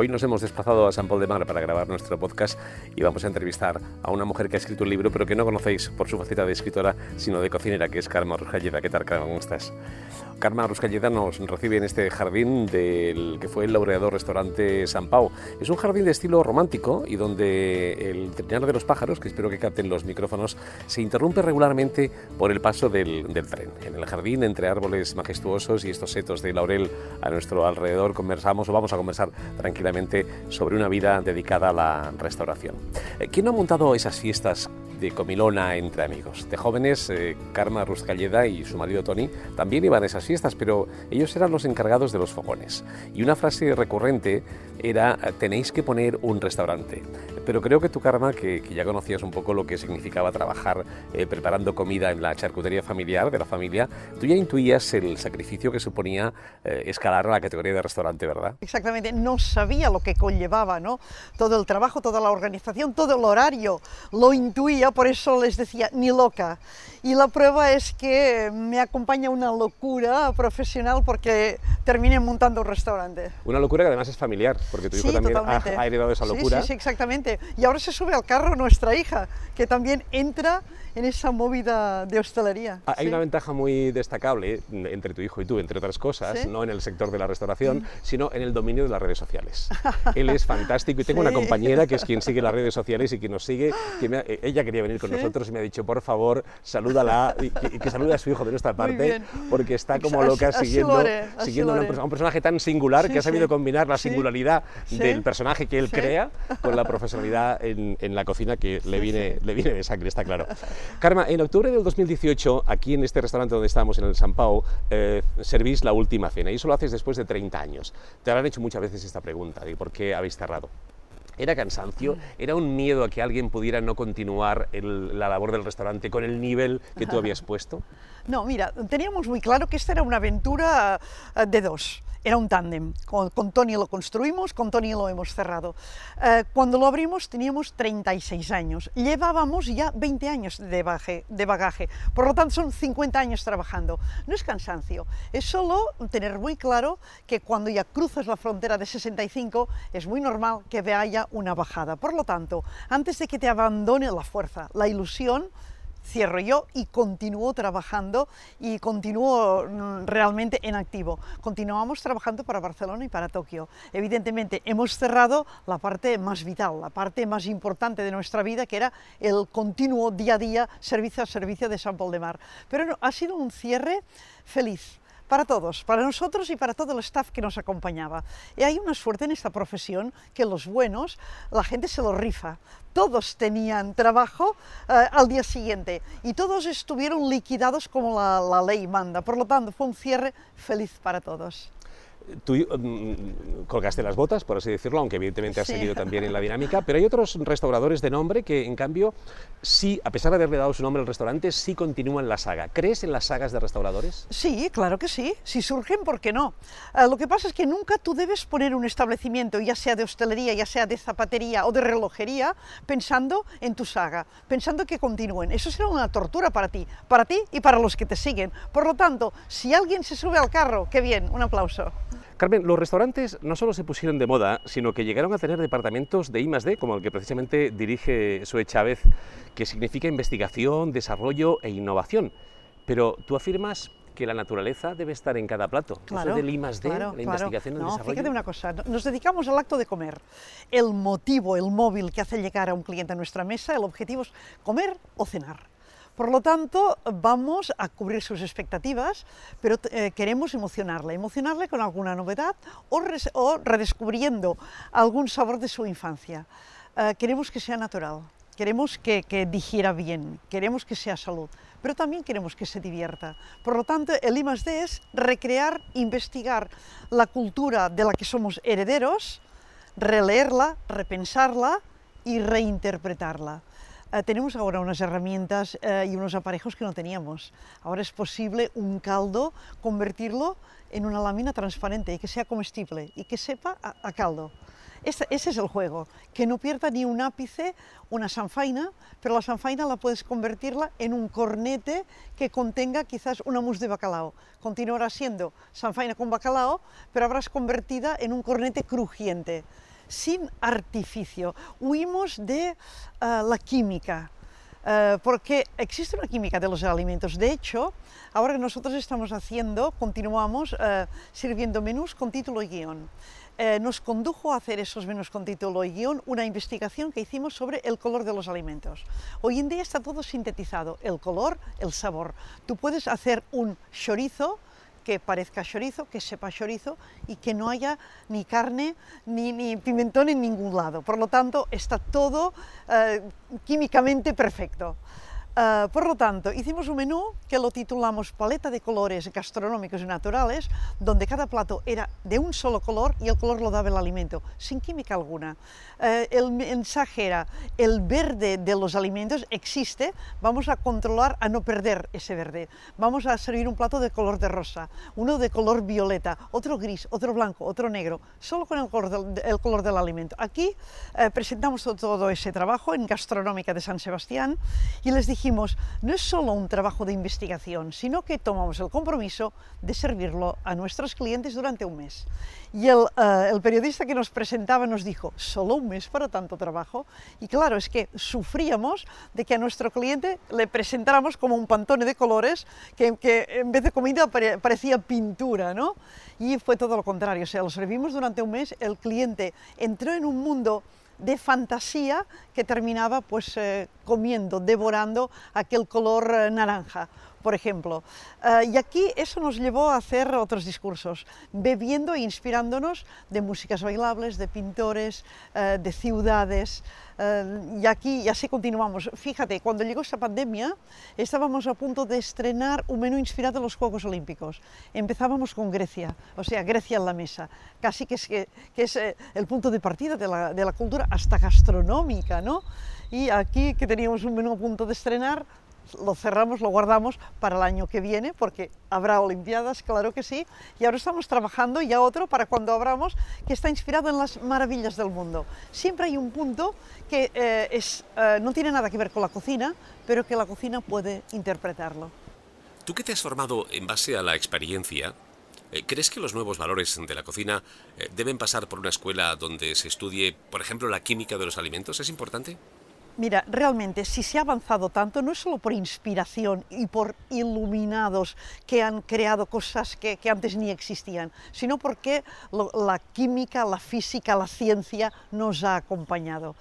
Hoy nos hemos desplazado a San Paul de Mar para grabar nuestro podcast y vamos a entrevistar a una mujer que ha escrito un libro, pero que no conocéis por su faceta de escritora, sino de cocinera, que es Karma Ruscalleda. ¿Qué tal, Karma? ¿Cómo estás? Karma Ruscalleda nos recibe en este jardín del que fue el laureado restaurante San Pau. Es un jardín de estilo romántico y donde el trinar de los pájaros, que espero que capten los micrófonos, se interrumpe regularmente por el paso del, tren. En el jardín, entre árboles majestuosos y estos setos de laurel a nuestro alrededor, conversamos o vamos a conversar tranquilamente sobre una vida dedicada a la restauración. Eh, ¿Quién ha montado esas fiestas de comilona entre amigos. De jóvenes, eh, Karma Ruscalleda y su marido Tony también iban a esas fiestas, pero ellos eran los encargados de los fogones. Y una frase recurrente era, tenéis que poner un restaurante. Pero creo que tu Karma, que, que ya conocías un poco lo que significaba trabajar eh, preparando comida en la charcutería familiar de la familia, tú ya intuías el sacrificio que suponía eh, escalar a la categoría de restaurante, ¿verdad? Exactamente, no sabía lo que conllevaba, ¿no? Todo el trabajo, toda la organización, todo el horario, lo intuía, por eso les decía, ni loca. Y la prueba es que me acompaña una locura profesional porque terminé montando un restaurante. Una locura que además es familiar, porque tu hijo Sí, también ha, ha heredado esa locura. Sí, sí, exactamente. Y ahora se sube al carro nuestra hija, que también entra en esa movida de hostelería. Ah, Hay una ventaja muy destacable mm, entre tu hijo y tú, entre otras cosas, no en el sector de la restauración, sino en el dominio de las redes sociales. Él es fantástico y tengo una compañera que es quien sigue las redes sociales y quien nos sigue, que me ha- eh, ella quería venir con nosotros y me ha dicho, por favor, salúdala y, que- y que salude a su hijo de nuestra parte, porque está como loca siguiendo, siguiendo una un personaje tan singular que ha sabido combinar la Sí. Sí. del personaje que él Sí. crea con la profesionalidad en, en la cocina que le, viene, le viene de sangre, está claro. Karma, en octubre del 2018, aquí en este restaurante donde estamos, en el San Pau, eh, servís la última cena y eso lo haces después de 30 años. Te habrán hecho muchas veces esta pregunta de por qué habéis cerrado. ¿Era cansancio? ¿Era un miedo a que alguien pudiera no continuar el- la labor del restaurante con el nivel que tú habías puesto? No, mira, teníamos muy claro que esta era una aventura eh, de dos. Era un tándem. Con, con Tony lo construimos, con Tony lo hemos cerrado. Eh, cuando lo abrimos teníamos 36 años. Llevábamos ya 20 años de, baje- de bagaje. Por lo tanto, son 50 años trabajando. No es cansancio, es solo tener muy claro que cuando ya cruzas la frontera de 65 es muy normal que haya una bajada. Por lo tanto, antes de que te abandone la fuerza, la ilusión, cierro yo y continúo trabajando y continúo mm, realmente en activo. Continuamos trabajando para Barcelona y para Tokio. Evidentemente hemos cerrado la parte más vital, la parte más importante de nuestra vida, que era el continuo día a día servicio a servicio de San Paul de Mar. Pero no, ha sido un cierre feliz para todos, para nosotros y para todo el staff que nos acompañaba. Y hay una suerte en esta profesión que los buenos, la gente se lo rifa. Todos tenían trabajo eh, al día siguiente y todos estuvieron liquidados como la, la ley manda. Por lo tanto, fue un cierre feliz para todos. Tú mm, colgaste las botas, por así decirlo, aunque evidentemente has Sí. seguido también en la dinámica, pero hay otros restauradores de nombre que, en cambio, sí, a pesar de haberle dado su nombre al restaurante, sí continúan la saga. ¿Crees en las sagas de restauradores? Sí, claro que sí. Si surgen, ¿por qué no? Ah, lo que pasa es que nunca tú debes poner un establecimiento, ya sea de hostelería, ya sea de zapatería o de relojería, pensando en tu saga, pensando que continúen. Eso será una tortura para ti, para ti y para los que te siguen. Por lo tanto, si alguien se sube al carro, qué bien, un aplauso. Carmen, los restaurantes no solo se pusieron de moda, sino que llegaron a tener departamentos de I+D, como el que precisamente dirige Sue Chávez, que significa investigación, desarrollo e innovación. Pero tú afirmas que la naturaleza debe estar en cada plato. Claro, Eso del claro, la claro. investigación, el no, desarrollo. Fíjate una cosa, no- nos dedicamos al acto de comer. El motivo, el móvil que hace llegar a un cliente a nuestra mesa, el objetivo es comer o cenar. Por lo tanto, vamos a cubrir sus expectativas, pero eh, queremos emocionarle, emocionarle con alguna novedad o, redescubriendo algún sabor de su infancia. Eh, queremos que sea natural, queremos que, que digiera bien, queremos que sea salud, pero también queremos que se divierta. Por lo tanto, el I+D es recrear, investigar la cultura de la que somos herederos, releerla, repensarla y reinterpretarla. Eh, tenemos ahora unas herramientas eh, y unos aparejos que no teníamos. Ahora es posible un caldo convertirlo en una lámina transparente y que sea comestible y que sepa a, caldo. Ese, es el juego, que no pierda ni un ápice una sanfaina, pero la sanfaina la puedes convertirla en un cornete que contenga quizás una mousse de bacalao. Continuará siendo sanfaina con bacalao, pero habrás convertida en un cornete crujiente sin artificio. Huimos de uh, la química, uh, porque existe una química de los alimentos. De hecho, ahora que nosotros estamos haciendo, continuamos uh, sirviendo menús con título y guion. Eh, nos condujo a hacer esos menús con título y guion una investigación que hicimos sobre el color de los alimentos. Hoy en día está todo sintetizado, el color, el sabor. Tú puedes hacer un chorizo que parezca chorizo, que sepa chorizo y que no haya ni carne ni, pimentón en ningún lado. Por lo tanto, está todo eh, químicamente perfecto. Uh, por lo tanto, hicimos un menú que lo titulamos Paleta de colores gastronómicos y naturales, donde cada plato era de un solo color y el color lo daba el alimento, sin química alguna. Uh, el mensaje era, el verde de los alimentos existe, vamos a controlar a no perder ese verde. Vamos a servir un plato de color de rosa, uno de color violeta, otro gris, otro blanco, otro negro, solo con el color del, el color del alimento. Aquí uh, presentamos todo ese trabajo en Gastronómica de San Sebastián y les dijimos no es solo un trabajo de investigación, sino que tomamos el compromiso de servirlo a nuestros clientes durante un mes. Y el, uh, el, periodista que nos presentaba nos dijo, ¿solo un mes para tanto trabajo? Y claro, es que sufríamos de que a nuestro cliente le presentáramos como un pantone de colores que, que en vez de comida pare, parecía pintura, ¿no? Y fue todo lo contrario, o sea, lo servimos durante un mes, el cliente entró en un mundo de fantasía que terminaba pues eh, comiendo, devorando aquel color eh, naranja, por ejemplo. Uh, y aquí eso nos llevó a hacer otros discursos, bebiendo e inspirándonos de músicas bailables, de pintores, uh, de ciudades. Uh, y aquí y así continuamos. Fíjate, cuando llegó esta pandemia, estábamos a punto de estrenar un menú inspirado en los Juegos Olímpicos. Empezábamos con Grecia, o sea, Grecia en la mesa, casi que es, que, que es el punto de partida de la, de la cultura hasta gastronómica, ¿no? Y aquí que teníamos un menú a punto de estrenar, lo cerramos, lo guardamos para el año que viene, porque habrá Olimpiadas, claro que sí, y ahora estamos trabajando ya otro para cuando abramos, que está inspirado en las maravillas del mundo. Siempre hay un punto que eh, es, eh, no tiene nada que ver con la cocina, pero que la cocina puede interpretarlo. Tú que te has formado en base a la experiencia, eh, ¿Crees que los nuevos valores de la cocina deben pasar por una escuela donde se estudie, por ejemplo, la química de los alimentos? ¿Es importante? Mira, realmente, si se ha avanzado tanto, no es solo por inspiración y por iluminados que han creado cosas que, antes ni existían, sino porque la química, la física, la ciencia nos ha acompañado.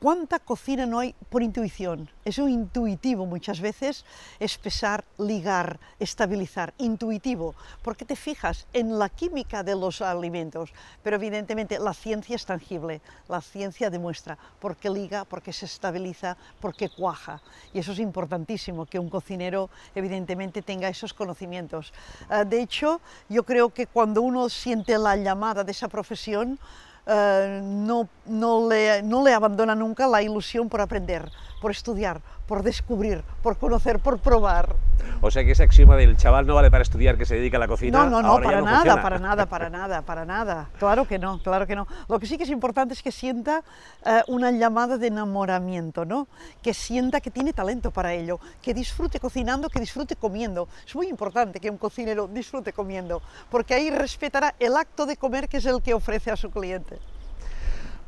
¿Cuánta cocina no hay por intuición? Eso intuitivo muchas veces es pesar, ligar, estabilizar, intuitivo, porque te fijas en la química de los alimentos, pero evidentemente la ciencia es tangible, la ciencia demuestra por qué liga, por qué se estabiliza, por qué cuaja. Y eso es importantísimo, que un cocinero evidentemente tenga esos conocimientos. Ah, de hecho, yo creo que cuando uno siente la llamada de esa profesión, uh, no, no, le, no le abandona nunca la ilusión por aprender, por estudiar, por descubrir, por conocer, por probar. O sea que ese axioma del chaval no vale para estudiar que se dedica a la cocina. No, no, no, para no nada, funciona. para nada, para nada, para nada. Claro que no, claro que no. Lo que sí que es importante es que sienta uh, una llamada de enamoramiento, ¿no? Que sienta que tiene talento para ello, que disfrute cocinando, que disfrute comiendo. Es muy importante que un cocinero disfrute comiendo, porque ahí respetará el acto de comer que es el que ofrece a su cliente.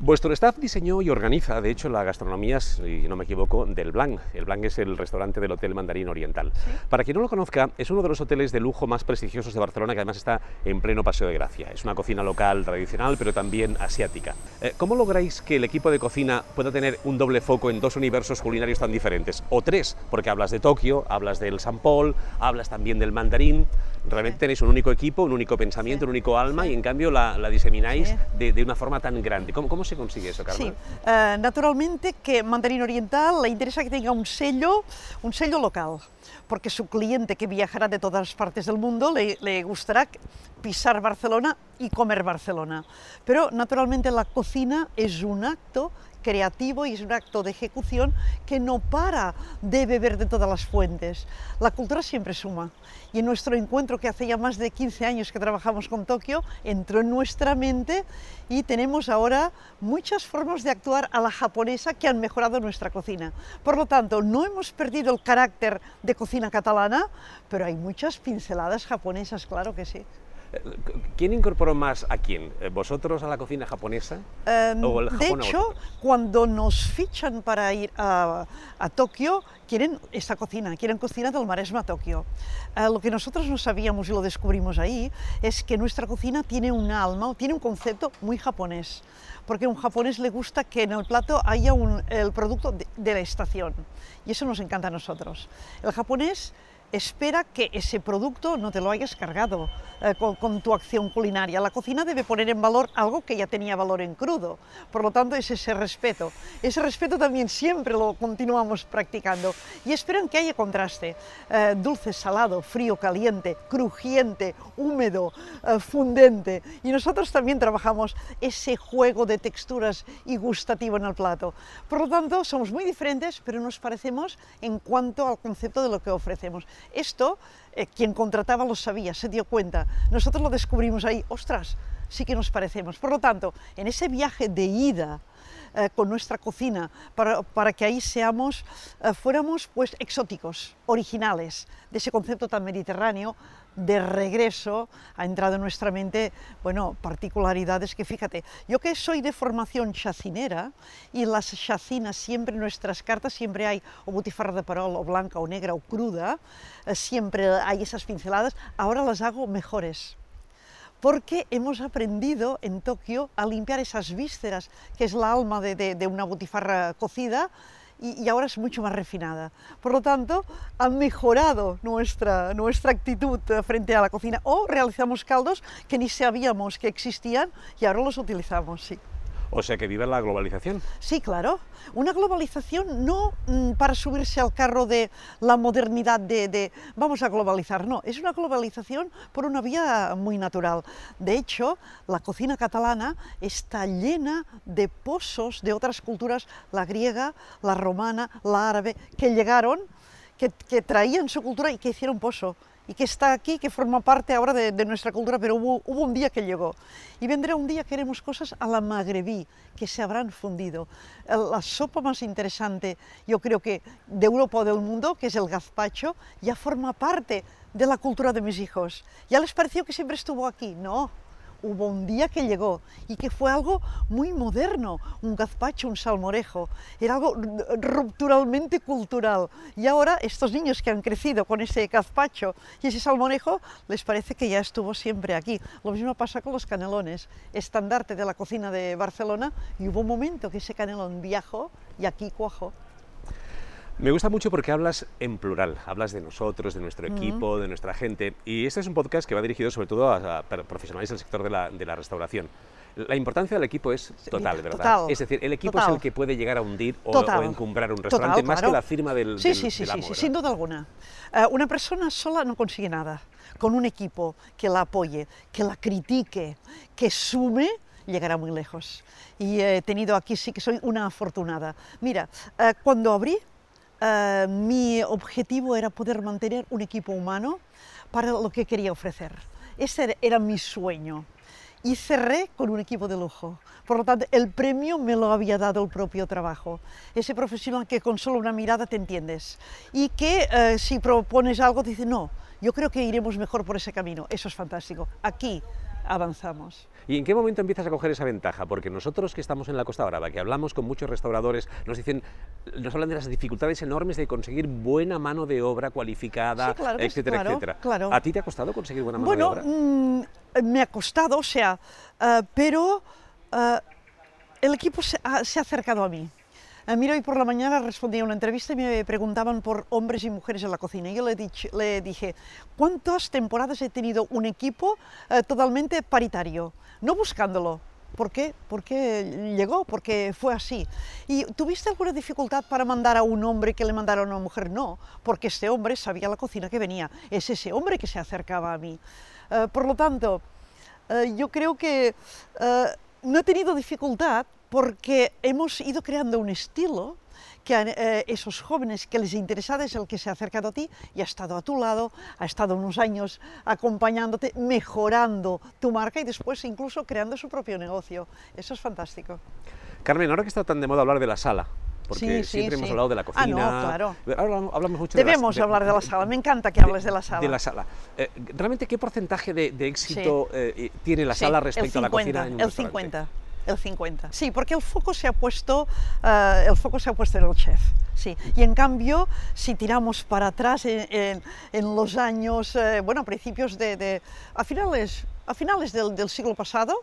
Vuestro staff diseñó y organiza, de hecho, la gastronomía, si no me equivoco, del Blanc. El Blanc es el restaurante del Hotel Mandarín Oriental. ¿Sí? Para quien no lo conozca, es uno de los hoteles de lujo más prestigiosos de Barcelona, que además está en pleno Paseo de Gracia. Es una cocina local tradicional, pero también asiática. Eh, ¿Cómo lográis que el equipo de cocina pueda tener un doble foco en dos universos culinarios tan diferentes? O tres, porque hablas de Tokio, hablas del San Paul, hablas también del Mandarín. Realmente tenéis un único equipo, un único pensamiento, un único alma, y en cambio la, la disemináis de, de, una forma tan grande. ¿Cómo, cómo se consigue eso, Carmen? Sí, uh, naturalmente que Mandarín Oriental le interesa que tenga un sello, un sello local, porque su cliente que viajará de todas partes del mundo le, le gustará pisar Barcelona y comer Barcelona. Pero naturalmente la cocina es un acto creativo y es un acto de ejecución que no para de beber de todas las fuentes. La cultura siempre suma y en nuestro encuentro que hace ya más de 15 años que trabajamos con Tokio entró en nuestra mente y tenemos ahora muchas formas de actuar a la japonesa que han mejorado nuestra cocina. Por lo tanto, no hemos perdido el carácter de cocina catalana, pero hay muchas pinceladas japonesas, claro que sí. ¿Quién incorporó más a quién? ¿Vosotros a la cocina japonesa? Um, ¿O el de hecho, cuando nos fichan para ir a, a, Tokio, quieren esta cocina, quieren cocina del Maresma Tokio. Uh, lo que nosotros no sabíamos y lo descubrimos ahí es que nuestra cocina tiene un alma, tiene un concepto muy japonés, porque a un japonés le gusta que en el plato haya un, el producto de, de la estación, y eso nos encanta a nosotros. El japonés espera que ese producto no te lo hayas cargado eh, con, tu acción culinaria. La cocina debe poner en valor algo que ya tenía valor en crudo. Por lo tanto, es ese respeto. Ese respeto también siempre lo continuamos practicando. Y esperan que haya contraste. Eh, dulce, salado, frío, caliente, crujiente, húmedo, eh, fundente. Y nosotros también trabajamos ese juego de texturas y gustativo en el plato. Por lo tanto, somos muy diferentes, pero nos parecemos en cuanto al concepto de lo que ofrecemos. Esto, eh, quien contrataba lo sabía, se dio cuenta. Nosotros lo descubrimos ahí, ostras, sí que nos parecemos. Por lo tanto, en ese viaje de ida, eh, con nuestra cocina, para, para que ahí seamos, eh, fuéramos pues exóticos, originales, de ese concepto tan mediterráneo, de regreso ha entrado en nuestra mente, bueno, particularidades que fíjate, yo que soy de formación chacinera y las chacinas siempre nuestras cartas siempre hay o butifarra de parol o blanca o negra o cruda, eh, siempre hay esas pinceladas, ahora las hago mejores. Porque hemos aprendido en Tokio a limpiar esas vísceras, que es la alma de, de una butifarra cocida, y, ahora es mucho más refinada. Por lo tanto, han mejorado nuestra, nuestra actitud frente a la cocina o realizamos caldos que ni sabíamos que existían y ahora los utilizamos, sí. O sea que vive la globalización. Sí, claro. Una globalización no mmm, para subirse al carro de la modernidad de, de, vamos a globalizar, no, es una globalización por una vía muy natural. De hecho, la cocina catalana está llena de pozos de otras culturas, la griega, la romana, la árabe, que llegaron, que, que traían su cultura y que hicieron pozo y que está aquí, que forma parte ahora de, de nuestra cultura, pero hubo, hubo, un día que llegó. Y vendrá un día que haremos cosas a la magrebí, que se habrán fundido. La sopa más interesante, yo creo que de Europa o del mundo, que es el gazpacho, ya forma parte de la cultura de mis hijos. ¿Ya les pareció que siempre estuvo aquí? No, hubo un día que llegó y que fue algo muy moderno, un gazpacho, un salmorejo, era algo rupturalmente cultural. Y ahora estos niños que han crecido con ese gazpacho y ese salmorejo, les parece que ya estuvo siempre aquí. Lo mismo pasa con los canelones, estandarte de la cocina de Barcelona, y hubo un momento que ese canelón viajó y aquí cuajó. Me gusta mucho porque hablas en plural, hablas de nosotros, de nuestro equipo, de nuestra gente. Y este es un podcast que va dirigido sobre todo a, a profesionales del sector de la, de la, restauración. La importancia del equipo es total, ¿verdad? Total, es decir, el equipo total. es el que puede llegar a hundir o, o encumbrar un restaurante total, más claro. que la firma del, sí, del, sí, sí, del amo, sí, sin duda alguna. Uh, una persona sola no consigue nada. Con un equipo que la apoye, que la critique, que sume, llegará muy lejos. Y he tenido aquí, sí que soy una afortunada. Mira, uh, cuando abrí Uh, mi objetivo era poder mantener un equipo humano para lo que quería ofrecer. Ese era mi sueño. Y cerré con un equipo de lujo. Por lo tanto, el premio me lo había dado el propio trabajo. Ese profesional que con solo una mirada te entiendes. Y que uh, si propones algo, te dice, no, yo creo que iremos mejor por ese camino. Eso es fantástico. Aquí avanzamos. ¿Y en qué momento empiezas a coger esa ventaja? Porque nosotros que estamos en la Costa Brava, que hablamos con muchos restauradores, nos dicen, nos hablan de las dificultades enormes de conseguir buena mano de obra cualificada, sí, claro etcétera, claro, etcétera. Claro. ¿A ti te ha costado conseguir buena mano bueno, de obra? Mmm, me ha costado, o sea, uh, pero uh, el equipo se ha, se ha acercado a mí. Uh, mira, hoy por la mañana respondí a una entrevista y me preguntaban por hombres y mujeres en la cocina. Yo le, dije, le dije ¿cuántas temporadas he tenido un equipo uh, totalmente paritario? No buscándolo. ¿Por qué? Porque llegó, porque fue así. ¿Y tuviste alguna dificultad para mandar a un hombre que le mandara a una mujer? No, porque este hombre sabía la cocina que venía. Es ese hombre que se acercaba a mí. Uh, por lo tanto, yo creo que no he tenido dificultad porque hemos ido creando un estilo que eh, esos jóvenes que les interesa es el que se ha acercado a ti y ha estado a tu lado, ha estado unos años acompañándote, mejorando tu marca y después incluso creando su propio negocio. Eso es fantástico. Carmen, ahora que está tan de moda hablar de la sala, porque siempre hemos hablado de la cocina. Ah, no, claro. hablamos mucho Debemos de la, hablar de la sala, me encanta que hables de la sala. De la sala. Eh, ¿Realmente qué porcentaje de, éxito eh, tiene la sala respecto a la cocina? En un el 50. El 50, sí, porque el foco se ha puesto, uh, el foco se ha puesto en el chef, sí. Y en cambio, si tiramos para atrás en, en, en los años, eh, bueno, a principios de, de, a finales a finales del, del, siglo pasado,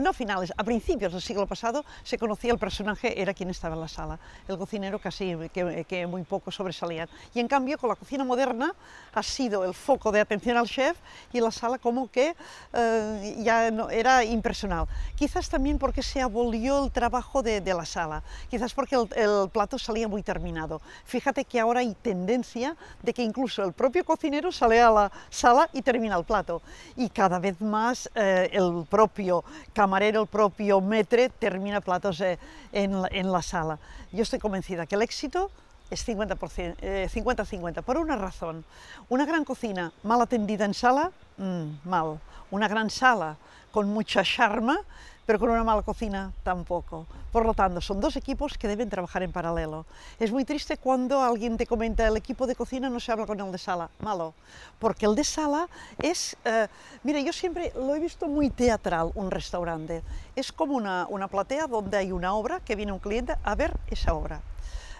no a finales, a principios del siglo pasado, se conocía el personaje, era quien estaba en la sala, el cocinero casi que, que, muy poco sobresalían. Y en cambio, con la cocina moderna, ha sido el foco de atención al chef y la sala como que eh, ya no, era impersonal. Quizás también porque se abolió el trabajo de, de la sala, quizás porque el, el, plato salía muy terminado. Fíjate que ahora hay tendencia de que incluso el propio cocinero sale a la sala y termina el plato. Y cada vez más más eh, el propio camarero, el propio metre termina platos eh, en, en, la, sala. Yo estoy convencida que el éxito es 50-50, eh, por una razón. Una gran cocina mal atendida en sala, mmm, mal. Una gran sala con mucha charma, pero con una mala cocina tampoco. Por lo tanto, son dos equipos que deben trabajar en paralelo. Es muy triste cuando alguien te comenta el equipo de cocina no se habla con el de sala, malo, porque el de sala es, eh, mira, yo siempre lo he visto muy teatral, un restaurante. Es como una, una platea donde hay una obra que viene un cliente a ver esa obra.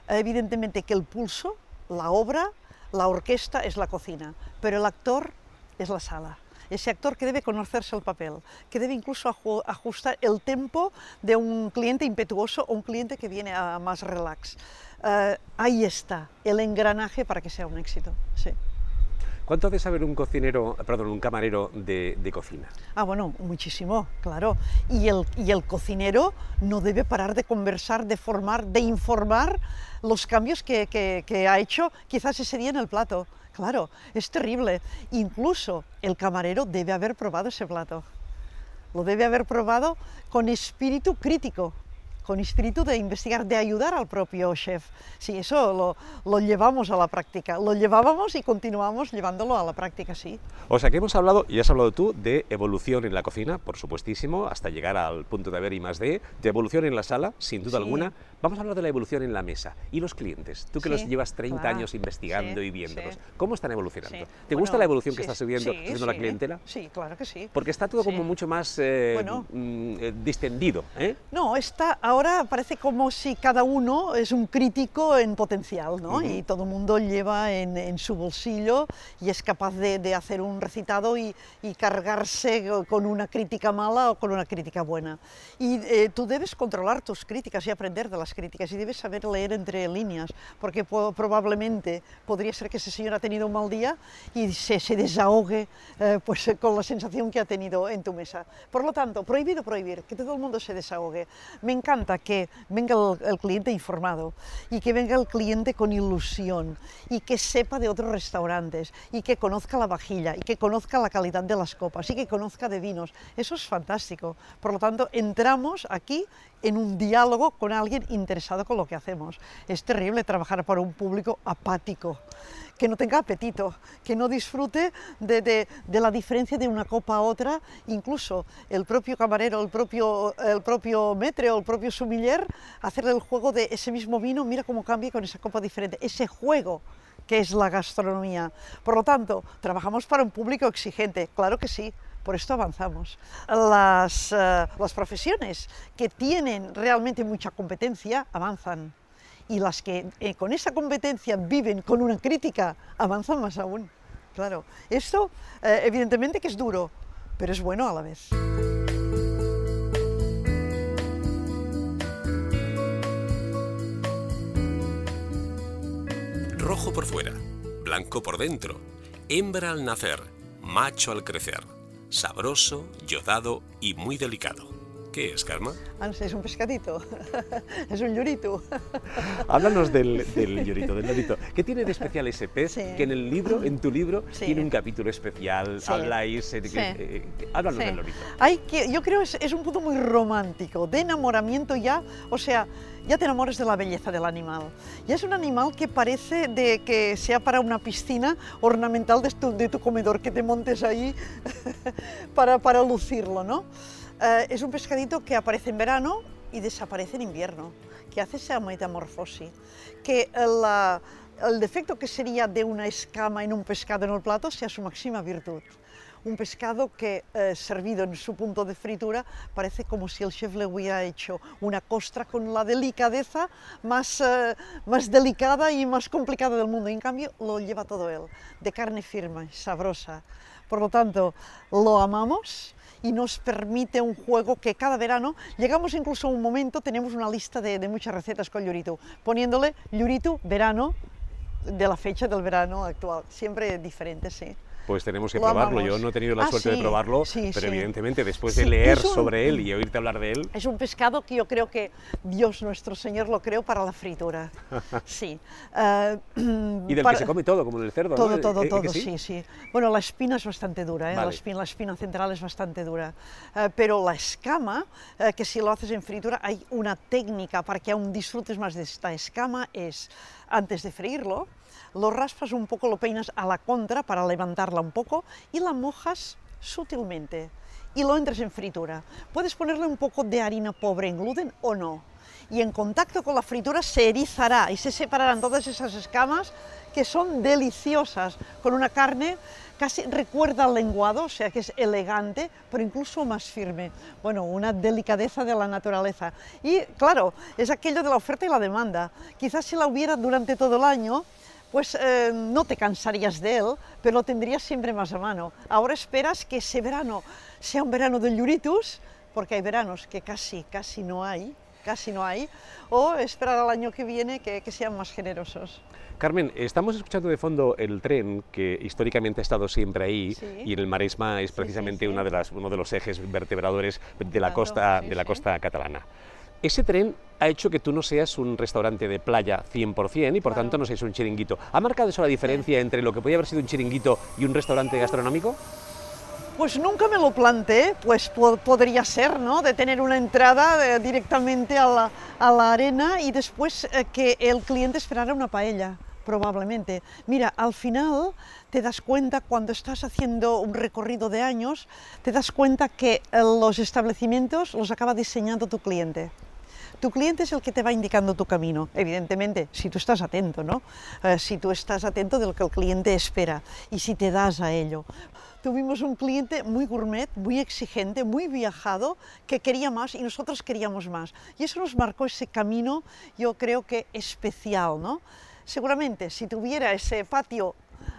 Evidentemente que el pulso, la obra, la orquesta es la cocina, pero el actor es la sala ese actor que debe conocerse el papel, que debe incluso ajustar el tempo de un cliente impetuoso o un cliente que viene a más relax. Uh, ahí está el engranaje para que sea un éxito. Sí. ¿Cuánto hace saber un cocinero, perdón, un camarero de, cocina? Ah, bueno, muchísimo, claro. Y el, y el cocinero no debe parar de conversar, de formar, de informar los cambios que, que, que ha hecho quizás ese día en el plato. Claro, es terrible. Incluso el camarero debe haber probado ese plato. Lo debe haber probado con espíritu crítico, con espíritu de investigar, de ayudar al propio chef. Sí, eso lo, lo, llevamos a la práctica, lo llevábamos y continuamos llevándolo a la práctica, sí. O sea que hemos hablado, y has hablado tú, de evolución en la cocina, por supuestísimo, hasta llegar al punto de haber y más de, de evolución en la sala, sin duda sí. alguna. Vamos a hablar de la evolución en la mesa. ¿Y los clientes? Tú que sí, los llevas 30 claro. años investigando y viéndolos, ¿cómo están evolucionando? ¿Te bueno, gusta la evolución que está subiendo, subiendo la clientela? Sí, claro que sí. Porque está todo como mucho más eh, bueno, mm, eh, distendido. ¿eh? No, está, ahora parece como si cada uno es un crítico en potencial, ¿no? Uh -huh. Y todo el mundo lleva en, en, su bolsillo y es capaz de, de hacer un recitado y, y, cargarse con una crítica mala o con una crítica buena. Y eh, tú debes controlar tus críticas y aprender de las críticas y debes saber leer entre líneas, porque probablemente podría ser que ese señor ha tenido un mal día y se, se desahogue eh, pues, con la sensación que ha tenido en tu mesa. Por lo tanto, prohibido prohibir, que todo el mundo se desahogue. Me encanta que venga el, cliente informado y que venga el cliente con ilusión y que sepa de otros restaurantes y que conozca la vajilla y que conozca la calidad de las copas y que conozca de vinos. Eso es fantástico. Por lo tanto, entramos aquí en un diálogo con alguien interesado con lo que hacemos. Es terrible trabajar para un público apático, que no tenga apetito, que no disfrute de, de, la diferencia de una copa a otra, incluso el propio camarero, el propio, el propio metre o el propio sumiller, hacerle el juego de ese mismo vino, mira cómo cambia con esa copa diferente, ese juego que es la gastronomía. Por lo tanto, trabajamos para un público exigente, claro que sí, por esto avanzamos. Las, uh, las profesiones que tienen realmente mucha competencia avanzan y las que eh, con esa competencia viven con una crítica avanzan más aún. Claro, esto eh, evidentemente que es duro, pero es bueno a la vez. Rojo por fuera, blanco por dentro, hembra al nacer, macho al crecer sabroso, yodado y muy delicado. ¿Qué es, Karma? Ah, no sé, es un pescadito, es un llorito. Háblanos del, del llorito, del lorito. ¿Qué tiene de especial ese pez Sí. que en el libro, en tu libro, Sí. tiene un capítulo especial? Sí. Habláis, eh, Sí. háblanos Sí. del lorito. Hay que, yo creo es, es un punto muy romántico, de enamoramiento ya, o sea, ya te enamoras de la belleza del animal. Ya es un animal que parece de que sea para una piscina ornamental de tu, de tu comedor, que te montes ahí para, para lucirlo, ¿no? Eh, es un pescadito que aparece en verano y desaparece en invierno, que hace esa metamorfosis, que el defecto que sería de una escama en un pescado en el plato sea su máxima virtud un pescado que eh, servido en su punto de fritura parece como si el chef le hubiera hecho una costra con la delicadeza más, eh, más delicada y más complicada del mundo. En cambio lo lleva todo él, de carne firme, sabrosa. Por lo tanto, lo amamos y nos permite un juego que cada verano llegamos incluso a un momento, tenemos una lista de, muchas recetas con Llurito, poniéndole Llurito verano de la fecha del verano actual, siempre diferente, sí. Pues tenemos que Lo probarlo. amamos. Yo no he tenido la Ah, suerte de probarlo, sí, pero sí. evidentemente después de leer un- sobre él y oírte hablar de él, Es un pescado que yo creo que Dios nuestro Señor lo creó para la fritura. Sí. Eh, y del para- que se come todo, como el cerdo, Todo, ¿no? todo, ¿Eh, eh, todo, que sí? sí, Bueno, la espina es bastante dura, ¿eh? Vale. la, espina, la espina central es bastante dura. Eh, pero la escama, eh, que si lo haces en fritura, hay una técnica para que aún disfrutes más de esta escama, es antes de freírlo, lo raspas un poco, lo peinas a la contra para levantarla un poco y la mojas sutilmente y lo entras en fritura. Puedes ponerle un poco de harina pobre en gluten o no. Y en contacto con la fritura se erizará y se separarán todas esas escamas que son deliciosas, con una carne casi recuerda al lenguado, o sea que es elegante, pero incluso más firme. Bueno, una delicadeza de la naturaleza. Y claro, es aquello de la oferta y la demanda. Quizás si la hubiera durante todo el año, pues eh, no te cansarías de él, pero lo tendrías siempre más a mano. Ahora esperas que ese verano sea un verano de lluritus, porque hay veranos que casi, casi no hay, casi no hay, o esperar al año que viene que, que sean más generosos. Carmen, estamos escuchando de fondo el tren que históricamente ha estado siempre ahí Sí. y en el Maresma es precisamente sí. Una de las, uno de los ejes vertebradores de la Claro, costa, de la costa catalana. Ese tren ha hecho que tú no seas un restaurante de playa 100% y por tanto no seas un chiringuito. ¿Ha marcado eso la diferencia entre lo que podía haber sido un chiringuito y un restaurante gastronómico? Pues nunca me lo planteé, pues po- podría ser, ¿no? De tener una entrada eh, directamente a la, a la arena y después eh, que el cliente esperara una paella, probablemente. Mira, al final te das cuenta cuando estás haciendo un recorrido de años, te das cuenta que eh, los establecimientos los acaba diseñando tu cliente. Tu cliente es el que te va indicando tu camino, evidentemente, si tú estás atento, ¿no? Eh, si tú estás atento de lo que el cliente espera y si te das a ello. Tuvimos un cliente muy gourmet, muy exigente, muy viajado, que quería más y nosotros queríamos más. Y eso nos marcó ese camino, yo creo que especial, ¿no? Seguramente, si tuviera ese patio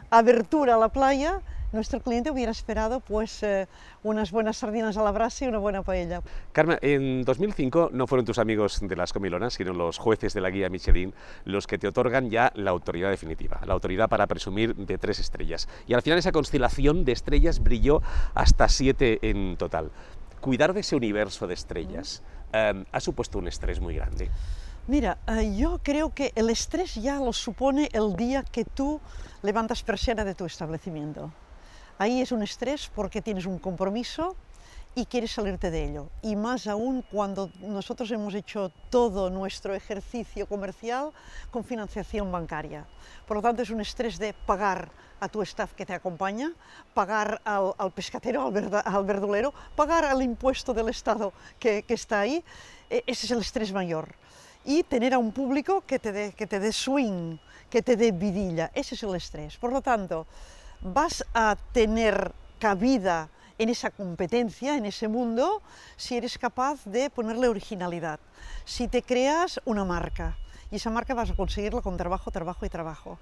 abertura a la playa, nuestro cliente hubiera esperado pues eh, unas buenas sardinas a la brasa y una buena paella. Carmen, en 2005 no fueron tus amigos de las comilonas, sino los jueces de la guía Michelin los que te otorgan ya la autoridad definitiva, la autoridad para presumir de tres estrellas. Y al final esa constelación de estrellas brilló hasta siete en total. Cuidar de ese universo de estrellas eh, ha supuesto un estrés muy grande. Mira, eh, yo creo que el estrés ya lo supone el día que tú levantas persiana de tu establecimiento. Ahí es un estrés porque tienes un compromiso y quieres salirte de ello. Y más aún cuando nosotros hemos hecho todo nuestro ejercicio comercial con financiación bancaria. Por lo tanto, es un estrés de pagar a tu staff que te acompaña, pagar al, al pescatero, al, verda- al verdulero, pagar al impuesto del Estado que, que está ahí. E- Ese es el estrés mayor y tener a un público que te dé que te dé swing, que te dé vidilla. Ese es el estrés. Por lo tanto, vas a tener cabida en esa competencia, en ese mundo, si eres capaz de ponerle originalidad. Si te creas una marca y esa marca vas a conseguirlo con trabajo, trabajo y trabajo.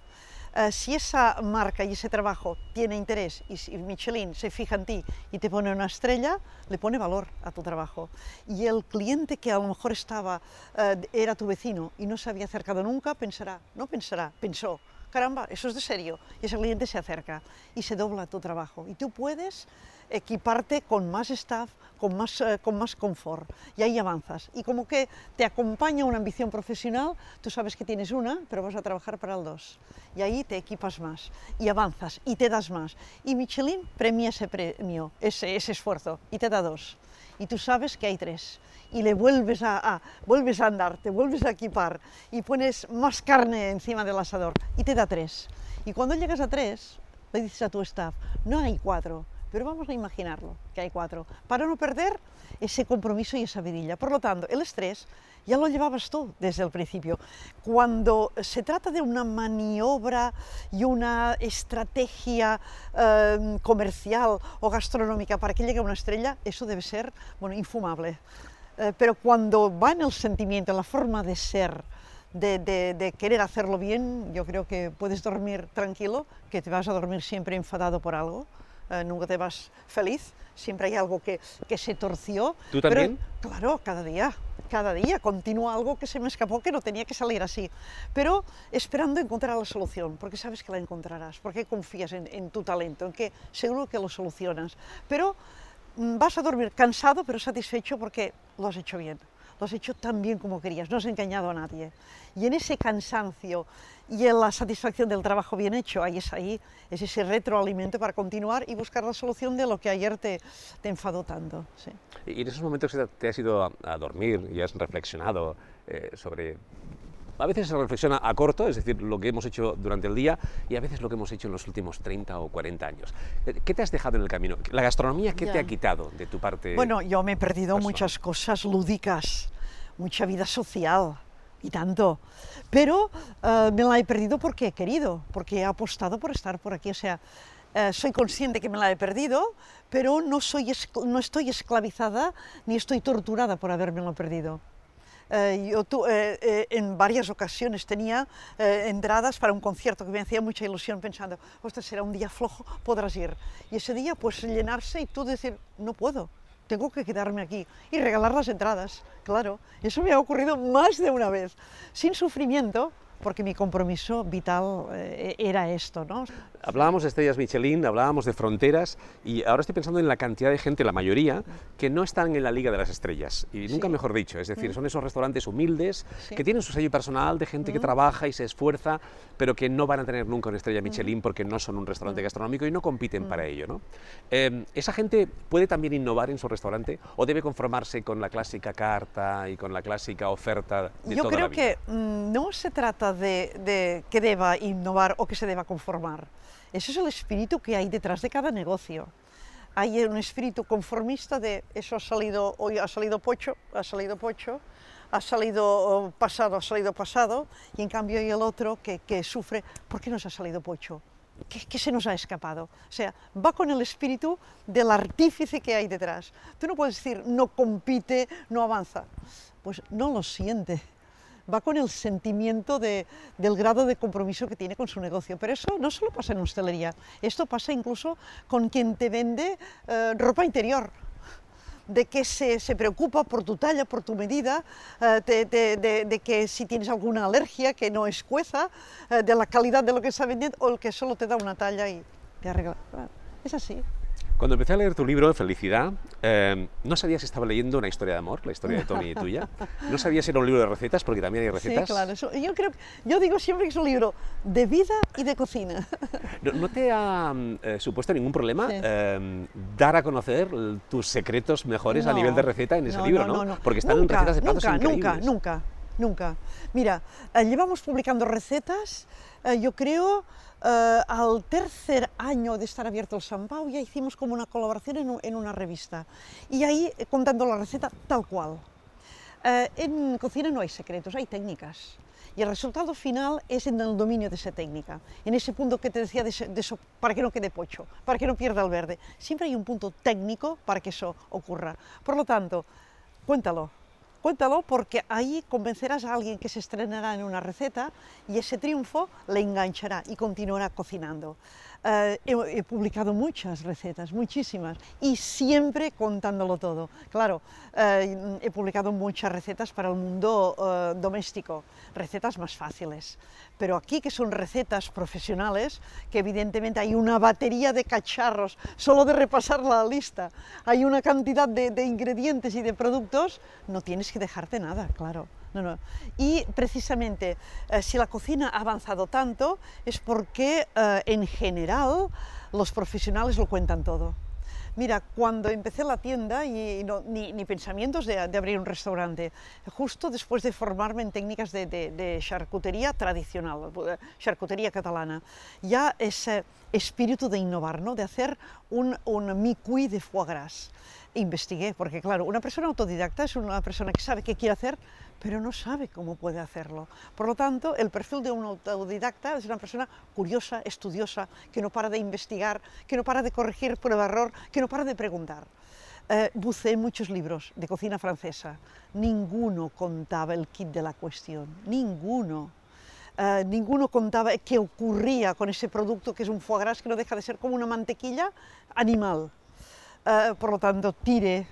Eh, si esa marca y ese trabajo tiene interés y si Michelin se fija en ti y te pone una estrella, le pone valor a tu trabajo. Y el cliente que a lo mejor estaba, eh, era tu vecino y no se había acercado nunca, pensará, no pensará, pensó, caramba, eso es de serio. Y ese cliente se acerca y se dobla tu trabajo. Y tú puedes equiparte con más staff, con más, eh, con más confort y ahí avanzas. Y como que te acompaña una ambición profesional, tú sabes que tienes una, pero vas a trabajar para el dos. Y ahí te equipas más y avanzas y te das más. Y Michelin premia ese premio, ese, esfuerzo y te da dos. Y tú sabes que hay tres y le vuelves a, a, vuelves a andar, te vuelves a equipar y pones más carne encima del asador y te da tres. Y cuando llegas a tres, le dices a tu staff, no hay cuatro, pero vamos a imaginarlo, que hay cuatro, para no perder ese compromiso y esa vidilla. Por lo tanto, el estrés ya lo llevabas tú desde el principio. Cuando se trata de una maniobra y una estrategia eh, comercial o gastronómica para que llegue a una estrella, eso debe ser bueno, infumable. Eh, pero cuando va en el sentimiento, en la forma de ser, de, querer hacerlo bien, yo creo que puedes dormir tranquilo, que te vas a dormir siempre enfadado por algo, eh, nunca te vas feliz, siempre hay algo que, que se torció. ¿Tú también? Pero, claro, cada día, cada día continúa algo que se me escapó que no tenía que salir así, pero esperando encontrar la solución, porque sabes que la encontrarás, porque confías en, en tu talento, en que seguro que lo solucionas, pero mm, vas a dormir cansado pero satisfecho porque lo has hecho bien lo has hecho tan bien como querías, no has engañado a nadie. Y en ese cansancio y en la satisfacción del trabajo bien hecho, ahí es ahí, es ese retroalimento para continuar y buscar la solución de lo que ayer te, te enfadó tanto. Sí. Y en esos momentos que te has ido a, a dormir y has reflexionado eh, sobre a veces se reflexiona a corto, es decir, lo que hemos hecho durante el día, y a veces lo que hemos hecho en los últimos 30 o 40 años. ¿Qué te has dejado en el camino? ¿La gastronomía qué Ya. te ha quitado de tu parte? Bueno, yo me he perdido personal. muchas cosas lúdicas, mucha vida social y tanto, pero eh, me la he perdido porque he querido, porque he apostado por estar por aquí, o sea, eh, soy consciente que me la he perdido, pero no, soy no estoy esclavizada ni estoy torturada por habérmelo perdido. Eh, yo tu- en varias ocasiones tenía entradas para un concierto que me hacía mucha ilusión pensando, ostras, será un día flojo, podrás ir. Y ese día pues llenarse y tú decir, no puedo, tengo que quedarme aquí y regalar las entradas, claro. Eso me ha ocurrido más de una vez, sin sufrimiento, porque mi compromiso vital eh, era esto, ¿no? Hablábamos de estrellas Michelin, hablábamos de fronteras, y ahora estoy pensando en la cantidad de gente, la mayoría, que no están en la liga de las estrellas. Y nunca Sí. mejor dicho, es decir, son esos restaurantes humildes Sí. que tienen su sello personal de gente que trabaja y se esfuerza, pero que no van a tener nunca una estrella Michelin porque no son un restaurante gastronómico y no compiten para ello. ¿no? Eh, ¿Esa gente puede también innovar en su restaurante o debe conformarse con la clásica carta y con la clásica oferta de Yo toda creo la vida? que mm, no se trata de, que deba innovar o que se deba conformar. Ese es el espíritu que hay detrás de cada negocio. Hay un espíritu conformista de eso ha salido hoy, ha salido pocho, ha salido pocho, ha salido oh, pasado, ha salido pasado, y en cambio hay el otro que, que sufre, ¿por qué nos ha salido pocho? ¿Qué, qué se nos ha escapado? O sea, va con el espíritu del artífice que hay detrás. Tú no puedes decir, no compite, no avanza. Pues no lo siente. Va con el sentimiento de- del grado de compromiso que tiene con su negocio. Pero eso no solo pasa en hostelería, esto pasa incluso con quien te vende eh, ropa interior de que se, se preocupa por tu talla, por tu medida, eh, de, de- que si tienes alguna alergia que no escueza, eh, de la calidad de lo que está vendiendo o el que solo te da una talla y te arregla. Es así. Cuando empecé a leer tu libro, Felicidad, eh, no sabía si estaba leyendo una historia de amor, la historia de Tony y tuya. No sabía si era un libro de recetas, porque también hay recetas. Sí, claro. eso- yo, creo, yo digo siempre que es un libro de vida y de cocina. ¿No, no te ha mm, eh, supuesto ningún problema Sí. eh, dar a conocer tus secretos mejores a nivel de receta en ese libro, ¿no? Porque están Nunca, en recetas de platos nunca, increíbles. Nunca, nunca, nunca. Mira, eh, llevamos publicando recetas, eh, yo creo, eh, al tercer año de estar abierto el San Pau, ya hicimos como una colaboración en, en una revista. Y ahí eh, contando la receta tal cual. Eh, en cocina no hay secretos, hay técnicas. Y el resultado final es en el dominio de esa técnica, en ese punto que te decía de, de eso, para que no quede pocho, para que no pierda el verde. Siempre hay un punto técnico para que eso ocurra. Por lo tanto, cuéntalo, Cuéntalo porque ahí convencerás a alguien que se estrenará en una receta y ese triunfo le enganchará y continuará cocinando. Eh, he, he, publicado muchas recetas, muchísimas, y siempre contándolo todo. Claro, eh, he publicado muchas recetas para el mundo eh, doméstico, recetas más fáciles, pero aquí que son recetas profesionales, que evidentemente hay una batería de cacharros, solo de repasar la lista, hay una cantidad de, de ingredientes y de productos, no tienes que dejarte nada, claro. No, no. Y precisamente, eh, si la cocina ha avanzado tanto, es porque eh, en general los profesionales lo cuentan todo. Mira, cuando empecé la tienda, y no, ni, ni, pensamientos de, de, abrir un restaurante, justo después de formarme en técnicas de, de, de charcutería tradicional, charcutería catalana, ya ese espíritu de innovar, ¿no? de hacer un, un mi-cuit de foie gras. Investigué, porque claro, una persona autodidacta es una persona que sabe qué quiere hacer, pero no sabe cómo puede hacerlo. Por lo tanto, el perfil de un autodidacta es una persona curiosa, estudiosa, que no para de investigar, que no para de corregir prueba-error, que no para de preguntar. Eh, buceé muchos libros de cocina francesa. Ninguno contaba el kit de la cuestión, ninguno. Uh, ninguno contaba qué ocurría con ese producto que es un foie gras que no deja de ser como una mantequilla animal. Uh, por lo tanto, tire,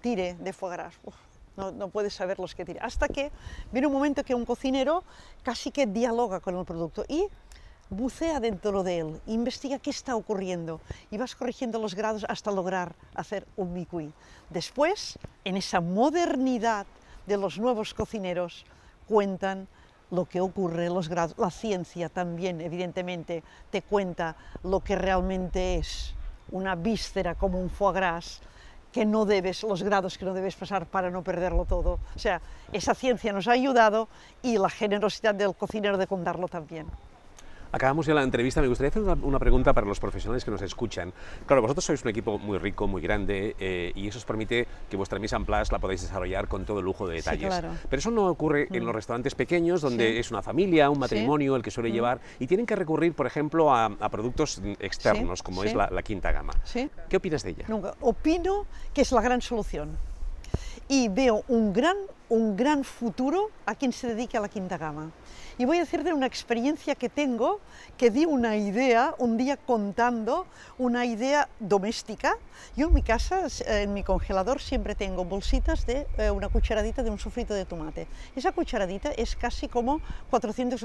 tire de foie gras. Uf no, no puedes saber los que tira. Hasta que viene un momento que un cocinero casi que dialoga con el producto y bucea dentro de él, investiga qué está ocurriendo y vas corrigiendo los grados hasta lograr hacer un micuí. Después, en esa modernidad de los nuevos cocineros, cuentan lo que ocurre, los grados, la ciencia también, evidentemente, te cuenta lo que realmente es una víscera como un foie gras, que no debes, los grados que no debes pasar para no perderlo todo. O sea, esa ciencia nos ha ayudado y la generosidad del cocinero de contarlo también. Acabamos ya la entrevista. Me gustaría hacer una, una, pregunta para los profesionales que nos escuchan. Claro, vosotros sois un equipo muy rico, muy grande, eh, y eso os permite que vuestra mise en place la podáis desarrollar con todo lujo de detalles. Sí, claro. Pero eso no ocurre mm. en los restaurantes pequeños, donde sí. es una familia, un matrimonio sí. el que suele mm. llevar, y tienen que recurrir, por ejemplo, a, a productos externos, como es la, la, quinta gama. ¿Qué opinas de ella? Nunca. Opino que es la gran solución. Y veo un gran, un gran futuro a quien se dedique a la quinta gama. Y voy a decir de una experiencia que tengo, que di una idea un día contando una idea doméstica. Yo en mi casa, en mi congelador, siempre tengo bolsitas de eh, una cucharadita de un sofrito de tomate. Esa cucharadita es casi como 400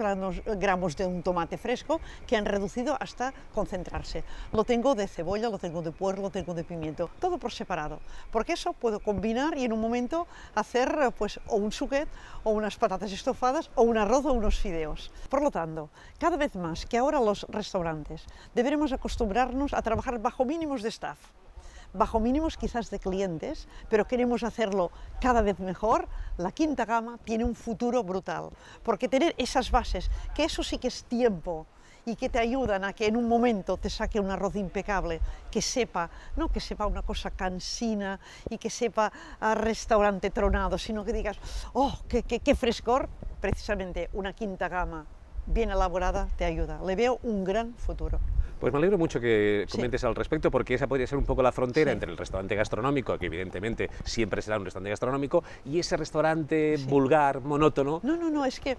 gramos, de un tomate fresco que han reducido hasta concentrarse. Lo tengo de cebolla, lo tengo de puerro, lo tengo de pimiento, todo por separado. Porque eso puedo combinar y en un momento hacer pues o un suquet o unas patatas estofadas o un arroz o unos Por lo tanto, cada vez más que ahora los restaurantes deberemos acostumbrarnos a trabajar bajo mínimos de staff, bajo mínimos quizás de clientes, pero queremos hacerlo cada vez mejor, la quinta gama tiene un futuro brutal, porque tener esas bases, que eso sí que es tiempo, y que te ayudan a que en un momento te saque un arroz impecable, que sepa, no que sepa una cosa cansina y que sepa a restaurante tronado, sino que digas, oh, qué, qué, qué frescor, precisamente una quinta gama bien elaborada te ayuda. Le veo un gran futuro. Pues me alegro mucho que comentes sí. al respecto, porque esa podría ser un poco la frontera sí. entre el restaurante gastronómico, que evidentemente siempre será un restaurante gastronómico, y ese restaurante sí. vulgar, monótono. No, no, no, es que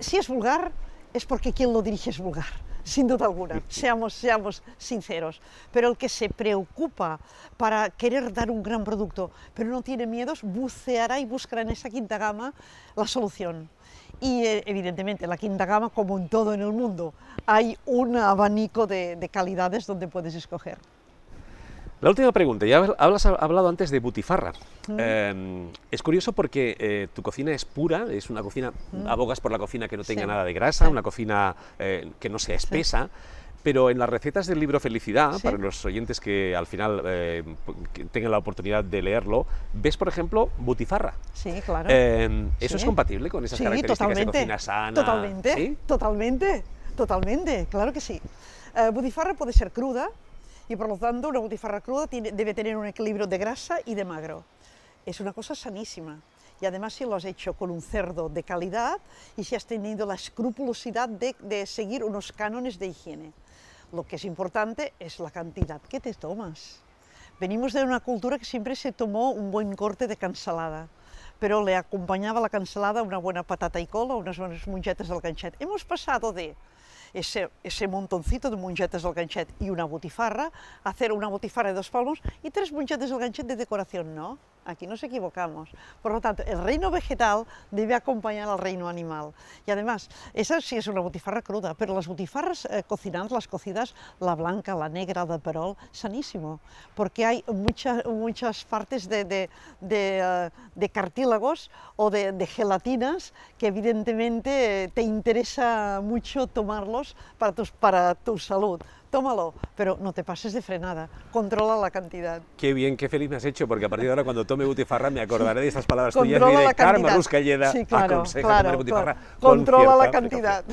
si es vulgar, es porque quien lo dirige es vulgar, sin duda alguna, seamos, seamos sinceros. Pero el que se preocupa para querer dar un gran producto, pero no tiene miedos, buceará y buscará en esa quinta gama la solución. Y eh, evidentemente la quinta gama, como en todo en el mundo, hay un abanico de, de calidades donde puedes escoger. La última pregunta, ya has hablado antes de butifarra. Mm. Eh, es curioso porque eh, tu cocina es pura, es una cocina, mm. abogas por la cocina que no tenga sí. nada de grasa, sí. una cocina eh, que no sea espesa. Sí. Pero en las recetas del libro Felicidad, para los oyentes que al final eh, que tengan la oportunidad de leerlo, ves, por ejemplo, butifarra. Sí, claro. ¿Eso es compatible con esas características totalmente, de cocina sana? Totalmente, totalmente, totalmente, claro que sí. Butifarra puede ser cruda, y por lo tanto una butifarra cruda tiene, debe tener un equilibrio de grasa y de magro. Es una cosa sanísima. Y además si lo has hecho con un cerdo de calidad y si has tenido la escrupulosidad de, de seguir unos cánones de higiene. Lo que es importante es la cantidad que te tomas. Venimos de una cultura que siempre se tomó un buen corte de cansalada. pero le acompañaba la cansalada una buena patata y col o unas buenas mongetes del ganchet. Hemos pasado de ese, ese montoncito de mongetes del ganchet y una botifarra, hacer una botifarra de dos palmos y tres mongetes del ganchet de decoración, ¿no? Aquí nos equivocamos. Por lo tanto, el reino vegetal debe acompañar al reino animal. Y además, esa sí es una botifarra cruda, pero las botifarras eh, cocinadas, las cocidas, la blanca, la negra, de perol, sanísimo, porque hay muchas, muchas partes de, de, de, uh, de cartílagos o de, gelatinas que evidentemente te interesa mucho tomarlos para, tus, para tu salud tómalo, pero no te pases de frenada, controla la cantidad. Qué bien, qué feliz me has hecho, porque a partir de ahora cuando tome butifarra me acordaré de esas palabras tuyas y de Karma Ruscalleda sí, claro, aconseja claro, tomar butifarra claro. Controla la cantidad.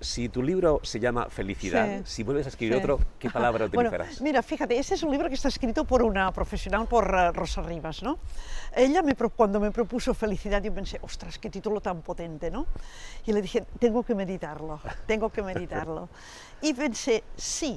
Si tu libro se llama Felicidad, sí, si vuelves a escribir sí. otro, ¿qué palabra utilizarás? Bueno, mira, fíjate, este es un libro que está escrito por una profesional, por uh, Rosa Rivas, ¿no? Ella, me, cuando me propuso Felicidad, yo pensé, ostras, qué título tan potente, ¿no? Y le dije, tengo que meditarlo, tengo que meditarlo. Y pensé, sí,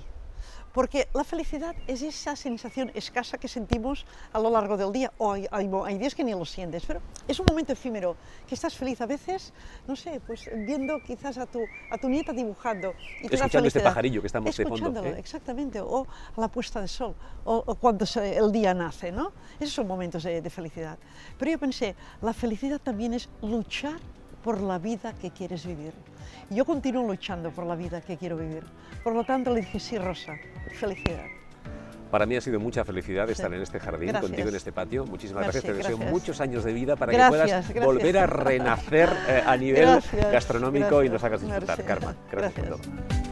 porque la felicidad es esa sensación escasa que sentimos a lo largo del día, o hay, hay, hay, días que ni lo sientes, pero es un momento efímero, que estás feliz a veces, no sé, pues viendo quizás a tu, a tu nieta dibujando. Y Escuchando este pajarillo que estamos de fondo. ¿eh? exactamente, o a la puesta de sol, o, o cuando se, el día nace, ¿no? Esos son momentos de, de felicidad. Pero yo pensé, la felicidad también es luchar por la vida que quieres vivir. Yo continúo luchando por la vida que quiero vivir. Por lo tanto, le dije, sí, Rosa, felicidad. Para mí ha sido mucha felicidad estar en este jardín, gracias. contigo en este patio. Muchísimas gracias. gracias. Te deseo muchos años de vida para gracias, que puedas volver a renacer eh, a nivel gastronómico y nos hagas disfrutar. Karma, gracias, por todo.